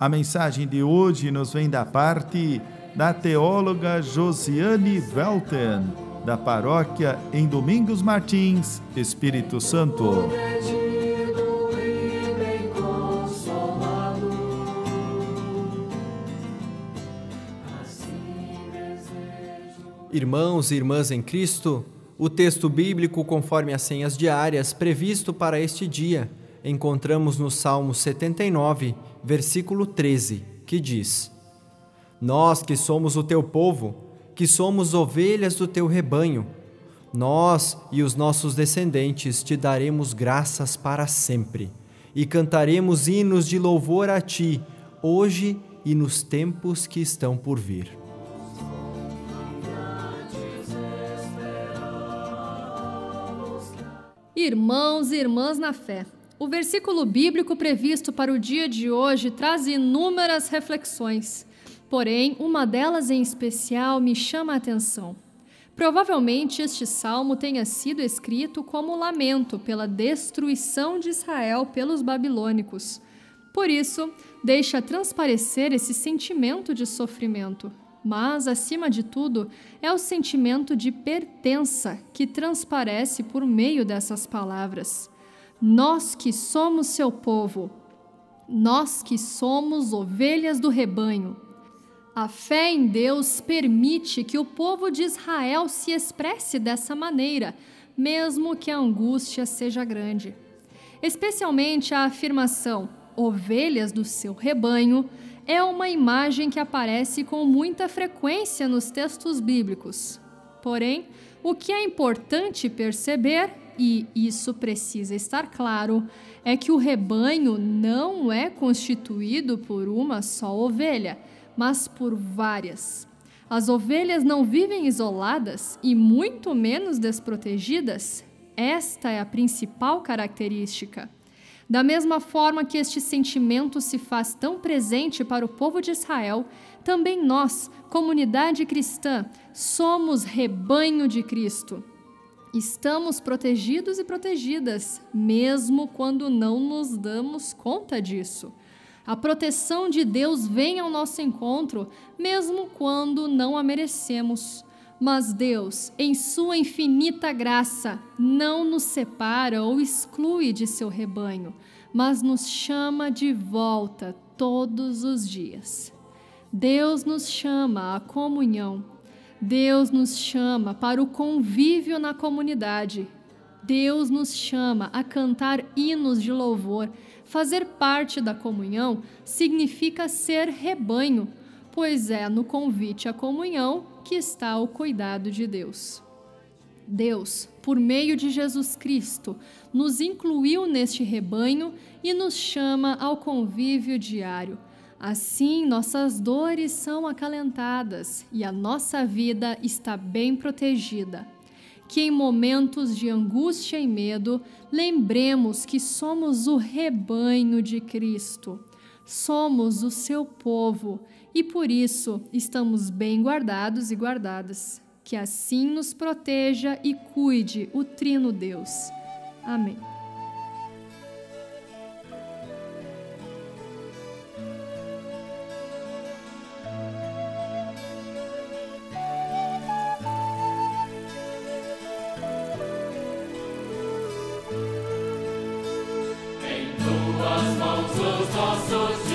a mensagem de hoje nos vem da parte da teóloga Josiane Welten, da paróquia em Domingos Martins, Espírito Santo. Irmãos e irmãs em Cristo, o texto bíblico conforme as senhas diárias previsto para este dia encontramos no Salmo 79, versículo 13, que diz: Nós que somos o teu povo, que somos ovelhas do teu rebanho, nós e os nossos descendentes te daremos graças para sempre e cantaremos hinos de louvor a ti, hoje e nos tempos que estão por vir. Irmãos e irmãs na fé. O versículo bíblico previsto para o dia de hoje traz inúmeras reflexões, porém, uma delas em especial me chama a atenção. Provavelmente este salmo tenha sido escrito como lamento pela destruição de Israel pelos babilônicos. Por isso, deixa transparecer esse sentimento de sofrimento. Mas, acima de tudo, é o sentimento de pertença que transparece por meio dessas palavras. Nós que somos seu povo, nós que somos ovelhas do rebanho. A fé em Deus permite que o povo de Israel se expresse dessa maneira, mesmo que a angústia seja grande. Especialmente a afirmação ovelhas do seu rebanho é uma imagem que aparece com muita frequência nos textos bíblicos. Porém, o que é importante perceber e isso precisa estar claro, é que o rebanho não é constituído por uma só ovelha, mas por várias. As ovelhas não vivem isoladas e muito menos desprotegidas. Esta é a principal característica. Da mesma forma que este sentimento se faz tão presente para o povo de Israel, também nós, comunidade cristã, somos rebanho de Cristo. Estamos protegidos e protegidas, mesmo quando não nos damos conta disso. A proteção de Deus vem ao nosso encontro, mesmo quando não a merecemos. Mas Deus, em Sua infinita graça, não nos separa ou exclui de seu rebanho, mas nos chama de volta todos os dias. Deus nos chama à comunhão Deus nos chama para o convívio na comunidade. Deus nos chama a cantar hinos de louvor. Fazer parte da comunhão significa ser rebanho, pois é no convite à comunhão que está o cuidado de Deus. Deus, por meio de Jesus Cristo, nos incluiu neste rebanho e nos chama ao convívio diário Assim, nossas dores são acalentadas e a nossa vida está bem protegida. Que em momentos de angústia e medo, lembremos que somos o rebanho de Cristo. Somos o seu povo e por isso estamos bem guardados e guardadas. Que assim nos proteja e cuide o Trino Deus. Amém. A nossa história.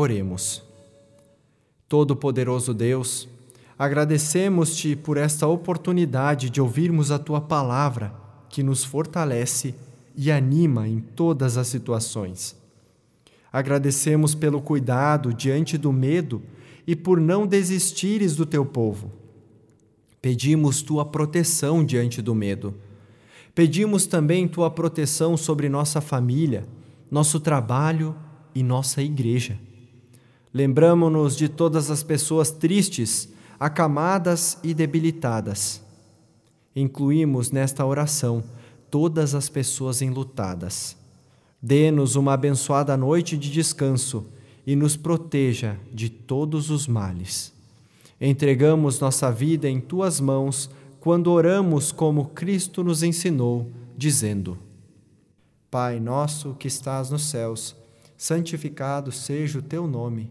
Oremos. Todo-Poderoso Deus, agradecemos-te por esta oportunidade de ouvirmos a tua palavra, que nos fortalece e anima em todas as situações. Agradecemos pelo cuidado diante do medo e por não desistires do teu povo. Pedimos tua proteção diante do medo. Pedimos também tua proteção sobre nossa família, nosso trabalho e nossa igreja. Lembramos-nos de todas as pessoas tristes, acamadas e debilitadas. Incluímos nesta oração todas as pessoas enlutadas. Dê-nos uma abençoada noite de descanso e nos proteja de todos os males. Entregamos nossa vida em tuas mãos quando oramos como Cristo nos ensinou, dizendo: Pai nosso que estás nos céus, santificado seja o teu nome.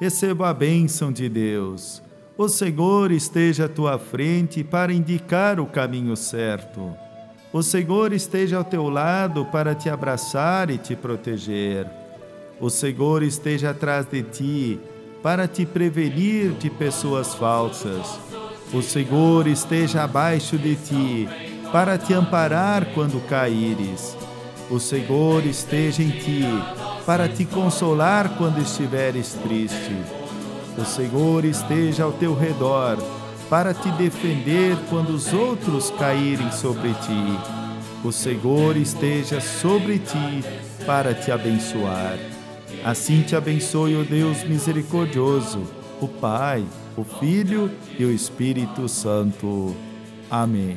receba a bênção de Deus. O Senhor esteja à tua frente para indicar o caminho certo. O Senhor esteja ao teu lado para te abraçar e te proteger. O Senhor esteja atrás de ti para te prevenir de pessoas falsas. O Senhor esteja abaixo de ti para te amparar quando caíres. O Senhor esteja em ti para te consolar quando estiveres triste. O Senhor esteja ao teu redor para te defender quando os outros caírem sobre ti. O Senhor esteja sobre ti para te abençoar. Assim te abençoe o Deus misericordioso, o Pai, o Filho e o Espírito Santo. Amém.